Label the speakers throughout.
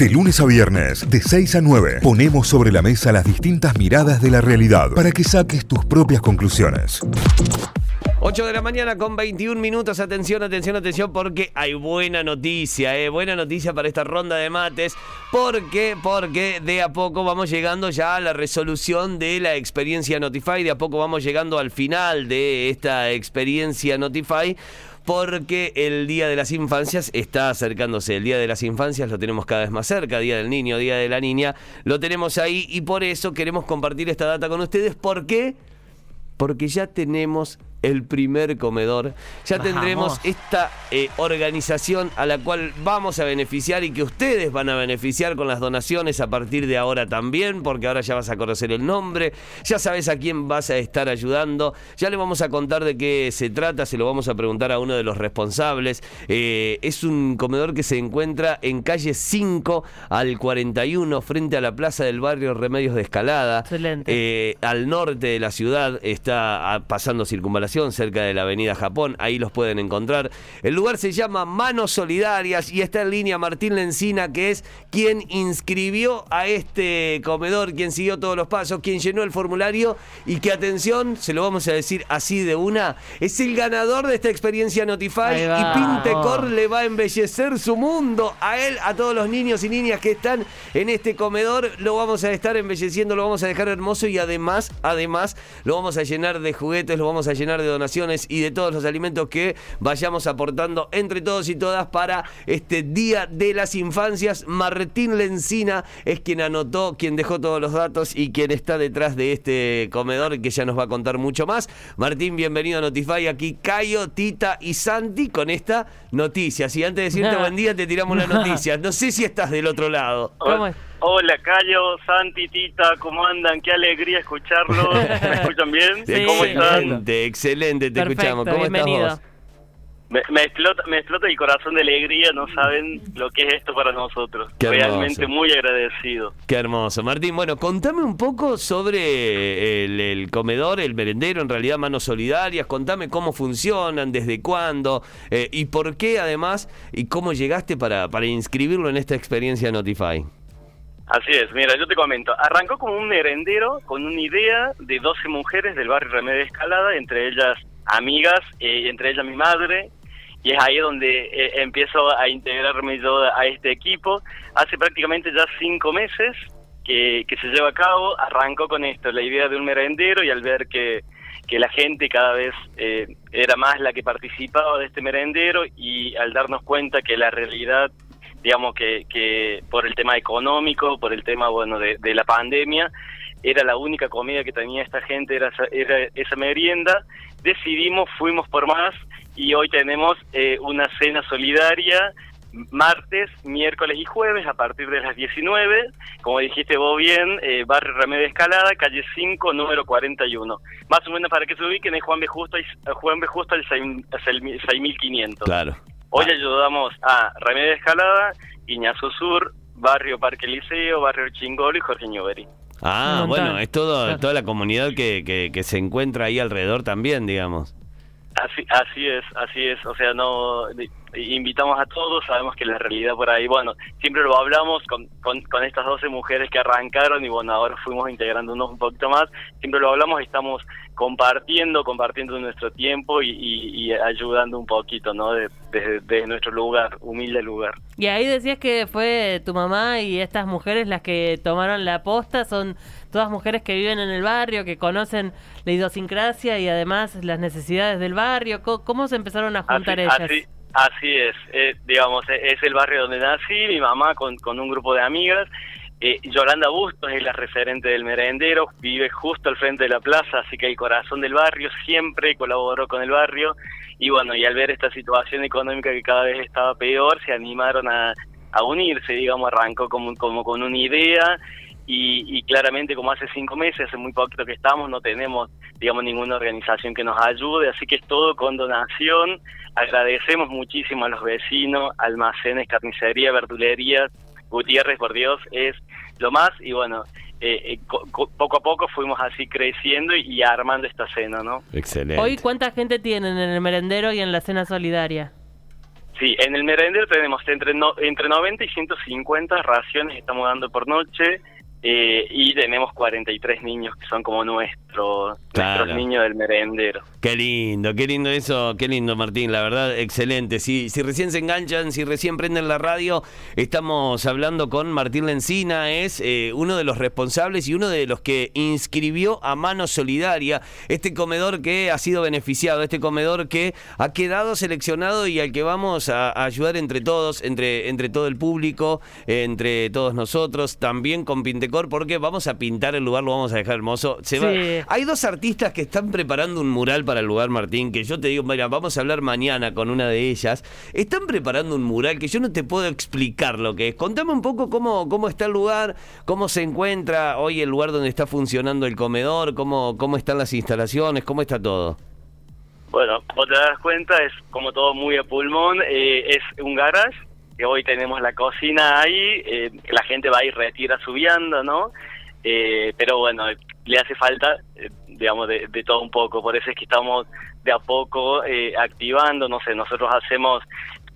Speaker 1: De lunes a viernes, de 6 a 9, ponemos sobre la mesa las distintas miradas de la realidad para que saques tus propias conclusiones.
Speaker 2: 8 de la mañana con 21 minutos. Atención, atención, atención, porque hay buena noticia, ¿eh? Buena noticia para esta ronda de mates. Porque, porque de a poco vamos llegando ya a la resolución de la experiencia Notify. De a poco vamos llegando al final de esta experiencia Notify porque el Día de las Infancias está acercándose. El Día de las Infancias lo tenemos cada vez más cerca, Día del Niño, Día de la Niña, lo tenemos ahí y por eso queremos compartir esta data con ustedes. ¿Por qué? Porque ya tenemos el primer comedor. Ya tendremos esta eh, organización a la cual vamos a beneficiar y que ustedes van a beneficiar con las donaciones a partir de ahora también, porque ahora ya vas a conocer el nombre, ya sabes a quién vas a estar ayudando, ya le vamos a contar de qué se trata, se lo vamos a preguntar a uno de los responsables. Eh, es un comedor que se encuentra en calle 5 al 41, frente a la plaza del barrio Remedios de Escalada.
Speaker 3: Excelente.
Speaker 2: Eh, al norte de la ciudad está ah, pasando circunvalación cerca de la avenida Japón, ahí los pueden encontrar. El lugar se llama Manos Solidarias y está en línea Martín Lencina, que es quien inscribió a este comedor, quien siguió todos los pasos, quien llenó el formulario y que atención, se lo vamos a decir así de una, es el ganador de esta experiencia Notify y Pintecor le va a embellecer su mundo a él, a todos los niños y niñas que están en este comedor, lo vamos a estar embelleciendo, lo vamos a dejar hermoso y además, además, lo vamos a llenar de juguetes, lo vamos a llenar de donaciones y de todos los alimentos que vayamos aportando entre todos y todas para este Día de las Infancias. Martín Lencina es quien anotó, quien dejó todos los datos y quien está detrás de este comedor que ya nos va a contar mucho más. Martín, bienvenido a Notify. Aquí Cayo, Tita y Santi con esta noticia. Si antes de decirte buen día te tiramos la noticia. No sé si estás del otro lado.
Speaker 3: ¿Cómo es?
Speaker 4: Hola, Cayo, Santi, Tita, ¿cómo andan? Qué alegría escucharlos. ¿Me escuchan bien?
Speaker 2: Sí,
Speaker 4: ¿Cómo están?
Speaker 2: Excelente, excelente, te
Speaker 3: Perfecto,
Speaker 2: escuchamos. ¿Cómo
Speaker 3: bienvenido.
Speaker 2: estás vos?
Speaker 4: Me, me explota, me explota el corazón de alegría, no saben lo que es esto para nosotros.
Speaker 2: Qué hermoso.
Speaker 4: Realmente muy agradecido.
Speaker 2: Qué hermoso. Martín, bueno, contame un poco sobre el, el comedor, el merendero, en realidad Manos Solidarias. Contame cómo funcionan, desde cuándo eh, y por qué además y cómo llegaste para, para inscribirlo en esta experiencia Notify.
Speaker 4: Así es, mira, yo te comento. Arrancó como un merendero con una idea de 12 mujeres del barrio Remedio Escalada, entre ellas amigas, eh, entre ellas mi madre, y es ahí donde eh, empiezo a integrarme yo a este equipo. Hace prácticamente ya cinco meses que, se lleva a cabo, arrancó con esto, la idea de un merendero y al ver que, que la gente cada vez eh, era más la que participaba de este merendero y al darnos cuenta que la realidad digamos que, que por el tema económico, por el tema bueno de, de la pandemia, era la única comida que tenía esta gente, era esa, era esa merienda, decidimos, fuimos por más y hoy tenemos eh, una cena solidaria martes, miércoles y jueves a partir de las 19, como dijiste vos bien, eh, barrio Remedio Escalada, calle 5, número 41. Más o menos para que se ubiquen es Juan B. Justo, Juan B. Justo al 6500.
Speaker 2: Claro.
Speaker 4: Hoy ayudamos a Remedio Escalada, Iñazo Sur, Barrio Parque Liceo, Barrio Chingolo y Jorge Ñuberi.
Speaker 2: Ah, bueno, es todo,
Speaker 3: Claro.
Speaker 2: toda la comunidad que, que, que se encuentra ahí alrededor también, digamos.
Speaker 4: Así, así es, así es. O sea, no invitamos a todos. Sabemos que la realidad por ahí, bueno, siempre lo hablamos con, con, con estas 12 mujeres que arrancaron y bueno, ahora fuimos integrándonos un poquito más. Siempre lo hablamos, estamos compartiendo, compartiendo nuestro tiempo y, y- y ayudando un poquito, ¿no? De- Desde desde nuestro lugar, humilde lugar.
Speaker 3: Y ahí decías que fue tu mamá y estas mujeres las que tomaron la posta, son todas mujeres que viven en el barrio, que conocen la idiosincrasia y además las necesidades del barrio. ¿Cómo, cómo se empezaron a juntar
Speaker 4: así,
Speaker 3: ellas?
Speaker 4: Así, así es, eh, digamos, eh, es el barrio donde nací, mi mamá con, con un grupo de amigas. Eh, Yolanda Bustos es la referente del merendero, vive justo al frente de la plaza, así que el corazón del barrio siempre colaboró con el barrio. Y bueno, y al ver esta situación económica que cada vez estaba peor, se animaron a, a unirse, digamos, arrancó como, como con una idea. Y, y claramente como hace cinco meses, hace muy poquito que estamos, no tenemos, digamos, ninguna organización que nos ayude, así que es todo con donación. Agradecemos muchísimo a los vecinos, almacenes, carnicería, verdulería. Gutiérrez, por Dios, es lo más y bueno, eh, eh, co- co- poco a poco fuimos así creciendo y, y armando esta cena, ¿no?
Speaker 2: Excelente.
Speaker 3: Hoy, ¿cuánta gente tienen en el merendero y en la cena solidaria?
Speaker 4: Sí, en el merendero tenemos entre, no, entre 90 y 150 raciones estamos dando por noche. Eh, y tenemos 43 niños que son como nuestros,
Speaker 2: Claro.
Speaker 4: nuestros niños del merendero.
Speaker 2: Qué lindo, qué lindo eso, qué lindo Martín, la verdad, excelente. Si, si recién se enganchan, si recién prenden la radio, estamos hablando con Martín Lencina, es eh, uno de los responsables y uno de los que inscribió a Mano Solidaria este comedor que ha sido beneficiado, este comedor que ha quedado seleccionado y al que vamos a, a ayudar entre todos, entre, entre todo el público, entre todos nosotros, también con Pintecor, porque vamos a pintar el lugar, lo vamos a dejar hermoso. Se va-
Speaker 3: Sí.
Speaker 2: Hay dos artistas que están preparando un mural para el lugar, Martín, que yo te digo, mira, vamos a hablar mañana con una de ellas. Están preparando un mural que yo no te puedo explicar lo que es. Contame un poco cómo, cómo está el lugar, cómo se encuentra hoy el lugar donde está funcionando el comedor, cómo, cómo están las instalaciones, cómo está todo.
Speaker 4: Bueno, vos te das cuenta, es como todo muy a pulmón, eh, es un garage, que hoy tenemos la cocina ahí, eh, la gente va y retira su vianda, ¿no? Eh, pero bueno, le hace falta, eh, digamos, de, de todo un poco, por eso es que estamos de a poco eh, activando, no sé, nosotros hacemos,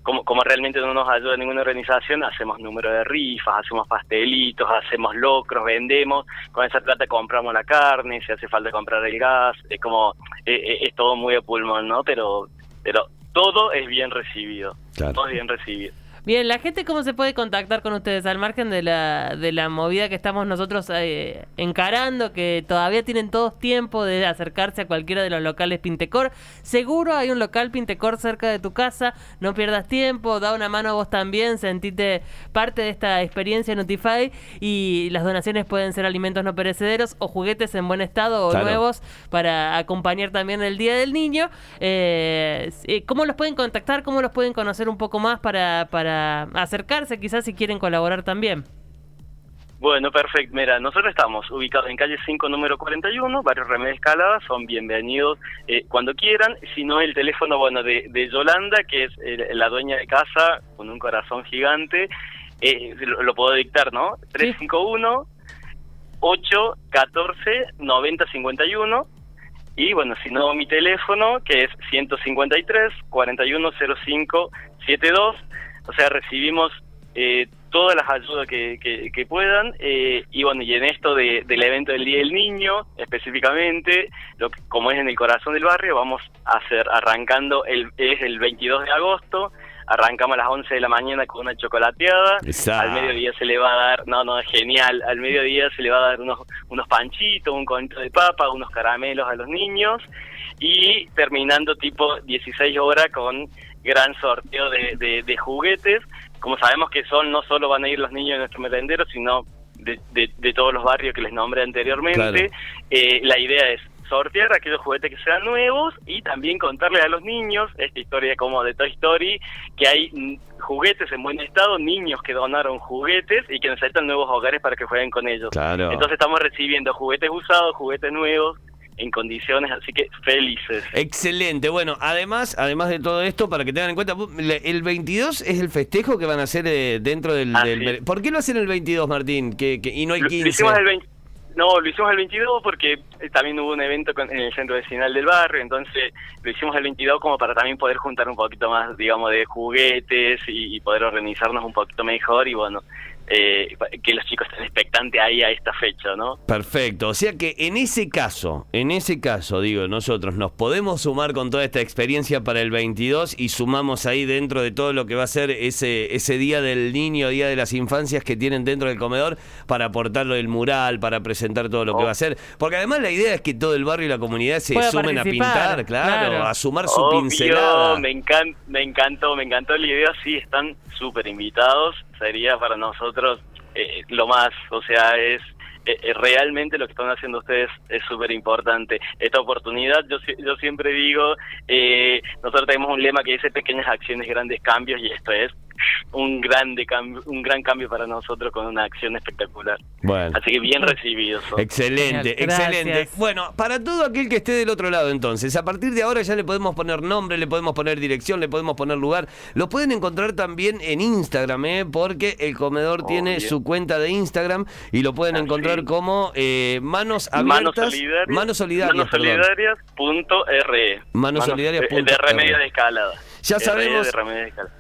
Speaker 4: como, como realmente no nos ayuda ninguna organización, hacemos número de rifas, hacemos pastelitos, hacemos locros, vendemos, con esa plata compramos la carne, si hace falta comprar el gas, es como, eh, eh, es todo muy a pulmón, ¿no? Pero, pero todo es bien recibido,
Speaker 2: Claro.
Speaker 4: todo es bien recibido.
Speaker 3: Bien, la gente cómo se puede contactar con ustedes al margen de la, de la movida que estamos nosotros eh, encarando, que todavía tienen todos tiempo de acercarse a cualquiera de los locales Pintecor. Seguro hay un local Pintecor cerca de tu casa, no pierdas tiempo, da una mano a vos también, sentite parte de esta experiencia Notify y las donaciones pueden ser alimentos no perecederos o juguetes en buen estado o
Speaker 2: Claro.
Speaker 3: nuevos para acompañar también el Día del Niño. Eh, eh, ¿Cómo los pueden contactar? ¿Cómo los pueden conocer un poco más para, para acercarse quizás si quieren colaborar también?
Speaker 4: Bueno, perfecto. Mira, nosotros estamos ubicados en calle 5, número 41, barrio Remedio Escalada. Son bienvenidos eh, cuando quieran. Si no, el teléfono bueno de, de Yolanda, que es eh, la dueña de casa, con un corazón gigante, eh, lo, lo puedo dictar, ¿no? 351 814 9051 y bueno, si no, mi teléfono, que es 153 4105 72. O sea, recibimos eh, todas las ayudas que, que, que puedan. eh, y bueno, y en esto de, del evento del Día del Niño, específicamente, lo que, como es en el corazón del barrio, vamos a hacer arrancando, el es el 22 de agosto. Arrancamos a las 11 de la mañana con una chocolateada.
Speaker 2: Exacto.
Speaker 4: Al mediodía se le va a dar, no, no, es genial. Al mediodía se le va a dar unos, unos panchitos, un conito de papa, unos caramelos a los niños. Y terminando tipo 16 horas con gran sorteo de, de, de juguetes. Como sabemos que son, no solo van a ir los niños de nuestro merendero, sino de, de, todos los barrios que les nombré anteriormente.
Speaker 2: Claro.
Speaker 4: Eh, la idea es sortear aquellos juguetes que sean nuevos y también contarles a los niños esta historia como de Toy Story, que hay juguetes en buen estado, niños que donaron juguetes y que necesitan nuevos hogares para que jueguen con ellos.
Speaker 2: Claro.
Speaker 4: Entonces estamos recibiendo juguetes usados, juguetes nuevos en condiciones, así que felices.
Speaker 2: Excelente. Bueno, además, además de todo esto, para que tengan en cuenta, el 22 es el festejo que van a hacer eh, dentro del. ¿Por qué lo hacen el 22, Martín? Que, que- y no
Speaker 4: Lo-
Speaker 2: 15.
Speaker 4: Lo hicimos el 20 no, lo hicimos el 22 porque eh, también hubo un evento con- en el centro vecinal del barrio, entonces lo hicimos el 22 como para también poder juntar un poquito más, digamos, de juguetes y, y poder organizarnos un poquito mejor y bueno, eh, que los chicos estén expectantes ahí a esta fecha, ¿no?
Speaker 2: Perfecto. O sea que en ese caso, en ese caso, digo, nosotros nos podemos sumar con toda esta experiencia para el 22 y sumamos ahí dentro de todo lo que va a ser ese, ese día del niño, día de las infancias que tienen dentro del comedor para aportarlo el mural, para presentar todo lo que
Speaker 4: Oh.
Speaker 2: va a ser. Porque además la idea es que todo el barrio y la comunidad se
Speaker 3: Pueda
Speaker 2: sumen a pintar, claro,
Speaker 3: claro.
Speaker 2: a sumar su
Speaker 4: Obvio,
Speaker 2: pincelada.
Speaker 4: Me, encan- me encantó, me encantó la idea, sí, están súper invitados, sería para nosotros eh, lo más, o sea, es eh, eh, realmente lo que están haciendo ustedes es súper importante. Esta oportunidad, yo, yo siempre digo, eh, nosotros tenemos un lema que dice pequeñas acciones, grandes cambios, y esto es un grande cambio, un gran cambio para nosotros con una acción espectacular.
Speaker 2: Bueno.
Speaker 4: Así que bien recibidos. son.
Speaker 2: Excelente,
Speaker 3: Genial,
Speaker 2: excelente. Bueno, para todo aquel que esté del otro lado, entonces, a partir de ahora ya le podemos poner nombre, le podemos poner dirección, le podemos poner lugar. Lo pueden encontrar también en Instagram, ¿eh? porque el comedor
Speaker 4: Oh,
Speaker 2: tiene
Speaker 4: bien.
Speaker 2: su cuenta de Instagram y lo pueden
Speaker 4: Ah,
Speaker 2: encontrar como eh, Manos
Speaker 4: Manos
Speaker 2: Abiertas.
Speaker 4: solidarias,
Speaker 2: Manos Solidarias, perdón.
Speaker 4: manossolidarias.re.
Speaker 2: Manos
Speaker 4: Manos-
Speaker 2: solidarias
Speaker 4: eh,
Speaker 2: punto
Speaker 4: de remedio
Speaker 2: R.
Speaker 4: de escalada.
Speaker 2: Ya sabemos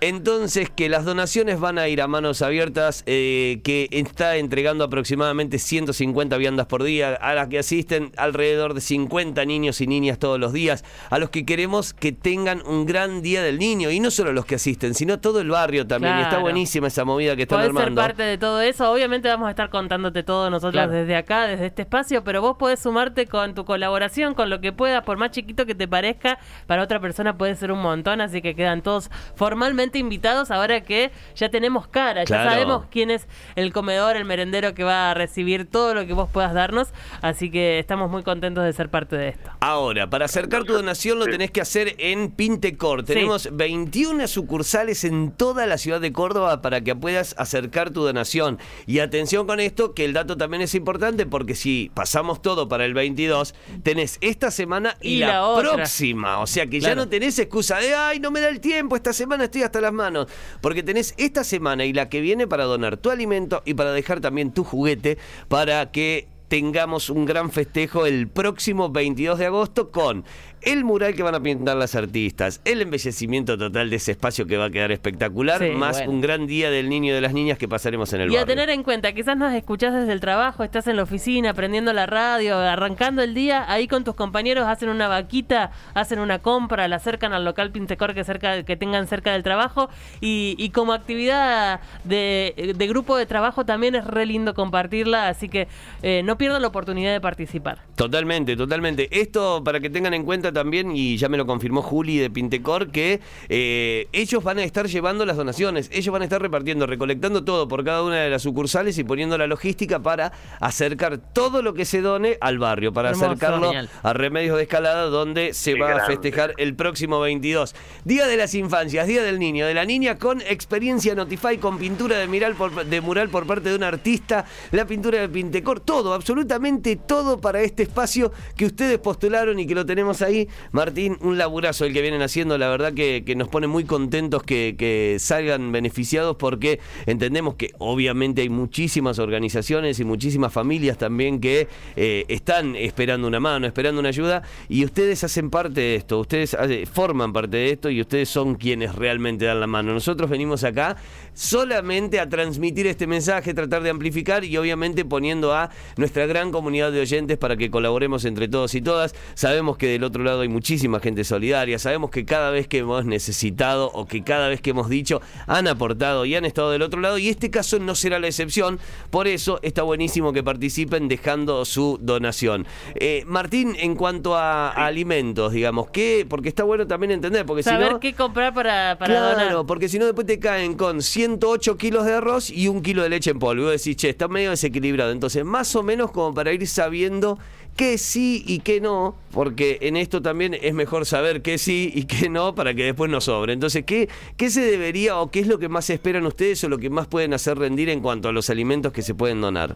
Speaker 2: entonces que las donaciones van a ir a manos abiertas, eh, que está entregando aproximadamente 150 viandas por día, a las que asisten alrededor de 50 niños y niñas todos los días, a los que queremos que tengan un gran día del niño, y no solo los que asisten, sino todo el barrio también. Y está buenísima esa movida que están
Speaker 3: Podés ser
Speaker 2: armando.
Speaker 3: parte de todo eso. Obviamente vamos a estar contándote todo nosotros
Speaker 2: Claro.
Speaker 3: desde acá, desde este espacio, pero vos podés sumarte con tu colaboración, con lo que puedas, por más chiquito que te parezca, para otra persona puede ser un montón, así que quedan todos formalmente invitados ahora que ya tenemos cara,
Speaker 2: Claro.
Speaker 3: ya sabemos quién es el comedor, el merendero que va a recibir todo lo que vos puedas darnos, así que estamos muy contentos de ser parte de esto.
Speaker 2: Ahora, para acercar tu donación lo tenés que hacer en Pintecor. Tenemos 21 sucursales en toda la ciudad de Córdoba para que puedas acercar tu donación. Y atención con esto, que el dato también es importante porque si pasamos todo para el 22, tenés esta semana y,
Speaker 3: Y
Speaker 2: la, próxima. O sea que ya no tenés excusa de, ay, no me el tiempo, esta semana estoy hasta las manos. Porque tenés esta semana y la que viene para donar tu alimento y para dejar también tu juguete para que tengamos un gran festejo el próximo 22 de agosto con el mural que van a pintar las artistas, el embellecimiento total de ese espacio que va a quedar espectacular,
Speaker 3: Sí,
Speaker 2: más
Speaker 3: bueno.
Speaker 2: un gran día del niño y de las niñas que pasaremos en el
Speaker 3: Y a tener en cuenta, quizás nos escuchás desde el trabajo, estás en la oficina, prendiendo la radio, arrancando el día, ahí con tus compañeros hacen una vaquita, hacen una compra, la acercan al local Pintecor que cerca que tengan cerca del trabajo y, y como actividad de, de grupo de trabajo también es re lindo compartirla, así que eh, no pierdan la oportunidad de participar.
Speaker 2: Totalmente, totalmente. Esto para que tengan en cuenta también, y ya me lo confirmó Juli de Pintecor, que eh, ellos van a estar llevando las donaciones, ellos van a estar repartiendo, recolectando todo por cada una de las sucursales y poniendo la logística para acercar todo lo que se done al barrio, para
Speaker 3: Hermoso,
Speaker 2: acercarlo
Speaker 3: genial.
Speaker 2: a Remedios de Escalada, donde se
Speaker 4: Qué
Speaker 2: va a festejar el próximo 22. Día de las infancias, Día del niño, de la niña con experiencia Notify, con pintura de mural por, de mural por parte de un artista, la pintura de Pintecor, todo, absolutamente todo para este espacio que ustedes postularon y que lo tenemos ahí. Martín, un laburazo el que vienen haciendo, la verdad que, nos pone muy contentos que, salgan beneficiados porque entendemos que obviamente hay muchísimas organizaciones y muchísimas familias también que eh, están esperando una mano, esperando una ayuda y ustedes hacen parte de esto, ustedes hace- forman parte de esto y ustedes son quienes realmente dan la mano. Nosotros venimos acá solamente a transmitir este mensaje, tratar de amplificar y obviamente poniendo a nuestra gran comunidad de oyentes para que colaboremos entre todos y todas. Sabemos que del otro lado hay muchísima gente solidaria, sabemos que cada vez que hemos necesitado o que cada vez que hemos dicho han aportado y han estado del otro lado y este caso no será la excepción, por eso está buenísimo que participen dejando su donación. Eh, Martín, en cuanto a, a alimentos, digamos, ¿qué? Porque está bueno también entender, porque si
Speaker 3: Saber
Speaker 2: no...
Speaker 3: qué comprar para, para
Speaker 2: Claro,
Speaker 3: donar.
Speaker 2: porque si no después te caen con 108 kilos de arroz y un kilo de leche en polvo. Y vos decís, che, está medio desequilibrado. Entonces, más o menos como para ir sabiendo qué sí y qué no, porque en esto también es mejor saber qué sí y qué no para que después no sobre. Entonces, ¿qué, qué se debería o qué es lo que más esperan ustedes o lo que más pueden hacer rendir en cuanto a los alimentos que se pueden donar?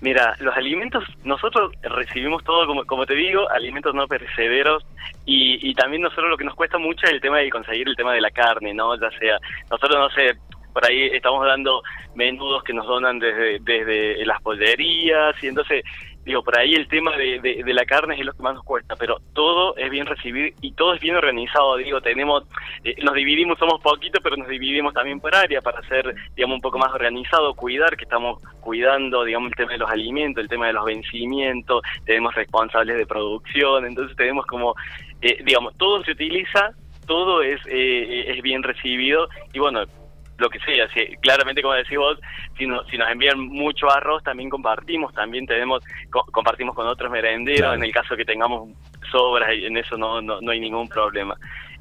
Speaker 4: Mira, los alimentos, nosotros recibimos todo, como, como te digo, alimentos no perecederos y, y también nosotros lo que nos cuesta mucho es el tema de conseguir el tema de la carne, ¿no? Ya sea, nosotros no sé, por ahí estamos dando menudos que nos donan desde, desde las pollerías y entonces, digo, por ahí el tema de, de, la carne es lo que más nos cuesta, pero todo es bien recibir y todo es bien organizado, digo, tenemos, eh, nos dividimos, somos poquitos, pero nos dividimos también por área para ser, digamos, un poco más organizado, cuidar, que estamos cuidando, digamos, el tema de los alimentos, el tema de los vencimientos, tenemos responsables de producción, entonces tenemos como, eh, digamos, todo se utiliza, todo es, eh, es bien recibido y bueno, lo que sea, si, claramente como decís vos, si, no- si nos envían mucho arroz también compartimos, también tenemos co- compartimos con otros merenderos,
Speaker 2: Claro.
Speaker 4: en el caso que tengamos sobras, en eso no, no, no hay ningún problema.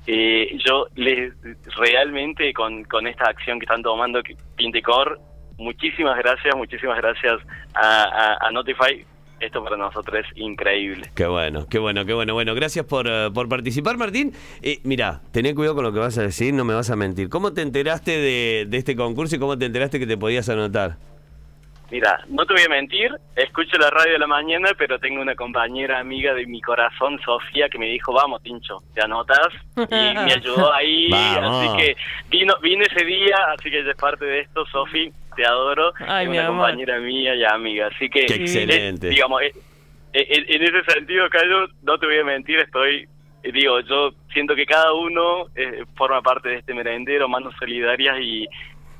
Speaker 4: Eh, yo les realmente con, con esta acción que están tomando Pintecor, muchísimas gracias, muchísimas gracias a, a- a Notify, esto para nosotros es increíble.
Speaker 2: Qué bueno, qué bueno, qué bueno. Bueno, gracias por, eh, por participar, Martín. Eh, mira, tené cuidado con lo que vas a decir, no me vas a mentir. ¿Cómo te enteraste de, de este concurso y cómo te enteraste que te podías anotar?
Speaker 4: Mira, no te voy a mentir, escucho la radio de la mañana, pero tengo una compañera amiga de mi corazón, Sofía, que me dijo, vamos, Tincho, te anotas, y me ayudó ahí,
Speaker 2: Vamos.
Speaker 4: así que vino vine ese día, así que ella es parte de esto, Sofi, te adoro,
Speaker 3: Ay,
Speaker 4: es
Speaker 3: mi
Speaker 4: una
Speaker 3: amor.
Speaker 4: compañera mía y amiga, así que...
Speaker 2: Qué
Speaker 4: digamos, eh, eh, en, en ese sentido, Cayo, no te voy a mentir, estoy, eh, digo, yo siento que cada uno eh, forma parte de este merendero, manos solidarias y,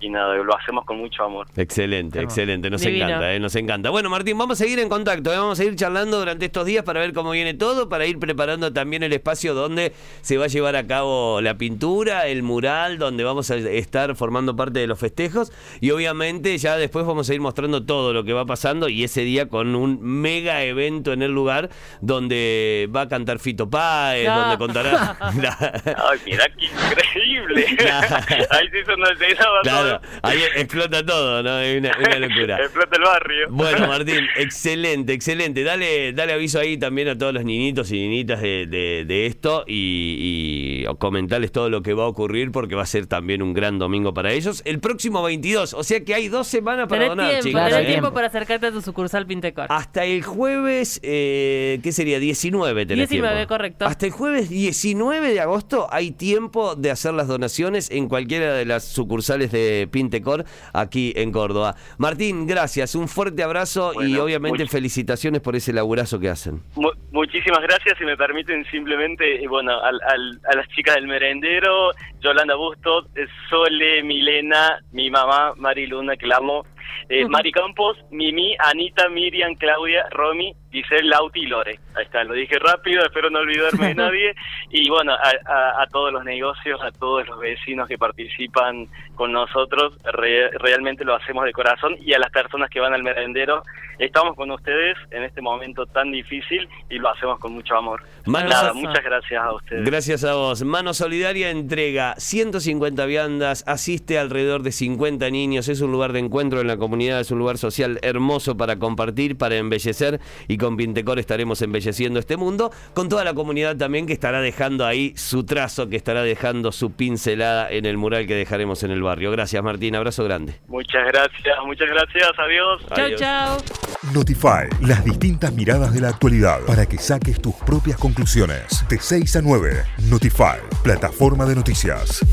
Speaker 4: y nada, lo hacemos con mucho amor.
Speaker 2: Excelente, excelente, nos
Speaker 3: Divino.
Speaker 2: encanta, eh, nos encanta. Bueno, Martín, vamos a seguir en contacto, eh, vamos a ir charlando durante estos días para ver cómo viene todo, para ir preparando también el espacio donde se va a llevar a cabo la pintura, el mural, donde vamos a estar formando parte de los festejos y obviamente ya después vamos a ir mostrando todo lo que va pasando y ese día con un mega evento en el lugar donde va a cantar Fito Páez,
Speaker 3: No.
Speaker 2: donde contará...
Speaker 4: Ay, mira qué increíble. Ahí sí son las
Speaker 2: Claro, ahí explota todo, ¿no? Es una, una locura.
Speaker 4: Explota el barrio.
Speaker 2: Bueno, Martín, excelente, excelente. Dale, dale aviso ahí también a todos los niñitos y niñitas de, de- de esto y, y comentarles todo lo que va a ocurrir porque va a ser también un gran domingo para ellos. El próximo 22, o sea que hay dos semanas para
Speaker 3: Tenés
Speaker 2: donar,
Speaker 3: tiempo,
Speaker 2: chicos.
Speaker 3: tenés
Speaker 2: ¿eh?
Speaker 3: tiempo para acercarte a tu sucursal Pintecor.
Speaker 2: Hasta el jueves, eh, ¿qué sería? 19 tenés
Speaker 3: 19,
Speaker 2: tiempo.
Speaker 3: correcto.
Speaker 2: Hasta el jueves 19 de agosto hay tiempo de hacer las donaciones en cualquiera de las sucursales de Pintecor aquí en Córdoba. Martín, gracias, un fuerte abrazo y obviamente
Speaker 4: much-
Speaker 2: felicitaciones por ese laburazo que hacen.
Speaker 4: Mu- muchísimas gracias y me permiten simplemente, eh, bueno, al- al- a las chicas del merendero, Yolanda Bustos, Sole, Milena, mi mamá, Mari Luna, que la amo, eh, Mari Campos, Mimi, Anita, Miriam, Claudia, Romy, Giselle, Lauti y Lore. Ahí está, lo dije rápido, espero no olvidarme de nadie. Y bueno, a, a- a todos los negocios, a todos los vecinos que participan con nosotros, re- realmente lo hacemos de corazón. Y a las personas que van al merendero, estamos con ustedes en este momento tan difícil y lo hacemos con mucho amor.
Speaker 2: Manos
Speaker 4: Nada,
Speaker 2: a-
Speaker 4: muchas gracias a ustedes.
Speaker 2: Gracias a vos. Mano Solidaria entrega 150 viandas, asiste alrededor de 50 niños, es un lugar de encuentro en la comunidad, es un lugar social hermoso para compartir, para embellecer y con Pintecor estaremos embelleciendo este mundo, con toda la comunidad también que estará dejando ahí su trazo, que estará dejando su pincelada en el mural que dejaremos en el barrio. Gracias Martín, abrazo grande.
Speaker 4: Muchas gracias, muchas gracias, adiós.
Speaker 2: Adiós.
Speaker 3: chau.
Speaker 1: Notify, las distintas miradas de la actualidad para que saques tus propias conclusiones. De 6 a 9, Notify, plataforma de noticias.